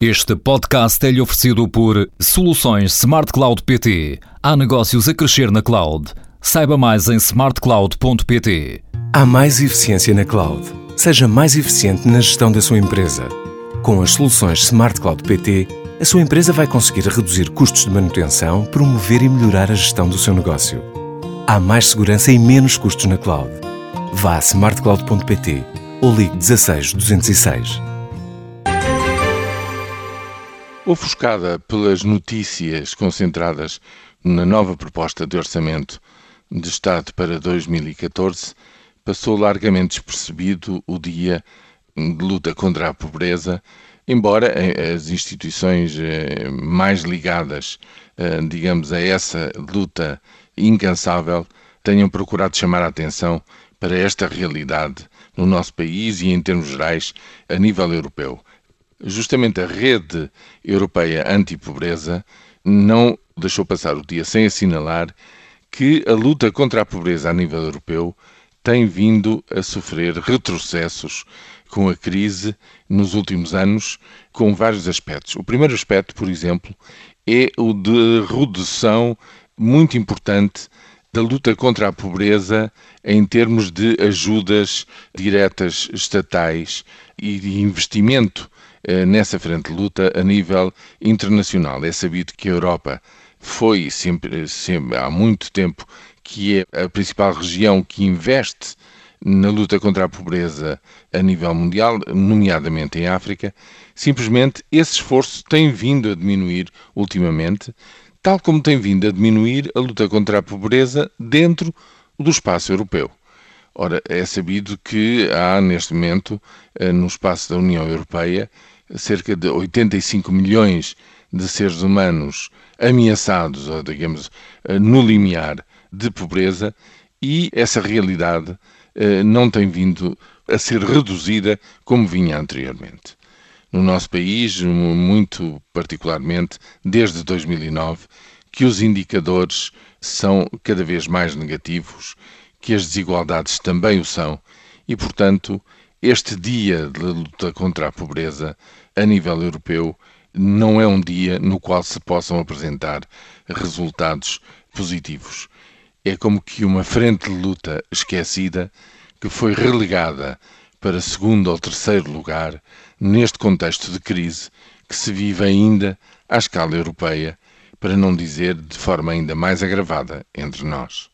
Este podcast é-lhe oferecido por Soluções Smart Cloud PT. Há negócios a crescer na cloud. Saiba mais em smartcloud.pt. Há mais eficiência na cloud. Seja mais eficiente na gestão da sua empresa. Com as soluções Smart Cloud PT, a sua empresa vai conseguir reduzir custos de manutenção, promover e melhorar a gestão do seu negócio. Há mais segurança e menos custos na cloud. Vá a smartcloud.pt ou ligue 16 206. Ofuscada pelas notícias concentradas na nova proposta de orçamento de Estado para 2014, passou largamente despercebido o dia de luta contra a pobreza, embora as instituições eh, mais ligadas, eh, digamos, a essa luta incansável tenham procurado chamar a atenção para esta realidade no nosso país e, em termos gerais, a nível europeu justamente a rede europeia anti-pobreza não deixou passar o dia sem assinalar que a luta contra a pobreza a nível europeu tem vindo a sofrer retrocessos com a crise nos últimos anos, com vários aspectos. O primeiro aspecto, por exemplo, é o de redução muito importante da luta contra a pobreza em termos de ajudas diretas estatais e de investimento eh, nessa frente de luta a nível internacional. É sabido que a Europa foi sempre, sempre há muito tempo que é a principal região que investe na luta contra a pobreza a nível mundial, nomeadamente em África, simplesmente esse esforço tem vindo a diminuir ultimamente, tal como tem vindo a diminuir a luta contra a pobreza dentro do espaço europeu. Ora, é sabido que há neste momento, eh, no espaço da União Europeia, cerca de 85 milhões de seres humanos ameaçados, ou digamos, eh, no limiar de pobreza, e essa realidade não tem vindo a ser reduzida como vinha anteriormente. No nosso país, muito particularmente desde 2009, que os indicadores são cada vez mais negativos que as desigualdades também o são e, portanto, este dia de luta contra a pobreza a nível europeu não é um dia no qual se possam apresentar resultados positivos. É como que uma frente de luta esquecida que foi relegada para segundo ou terceiro lugar neste contexto de crise que se vive ainda à escala europeia, para não dizer de forma ainda mais agravada entre nós.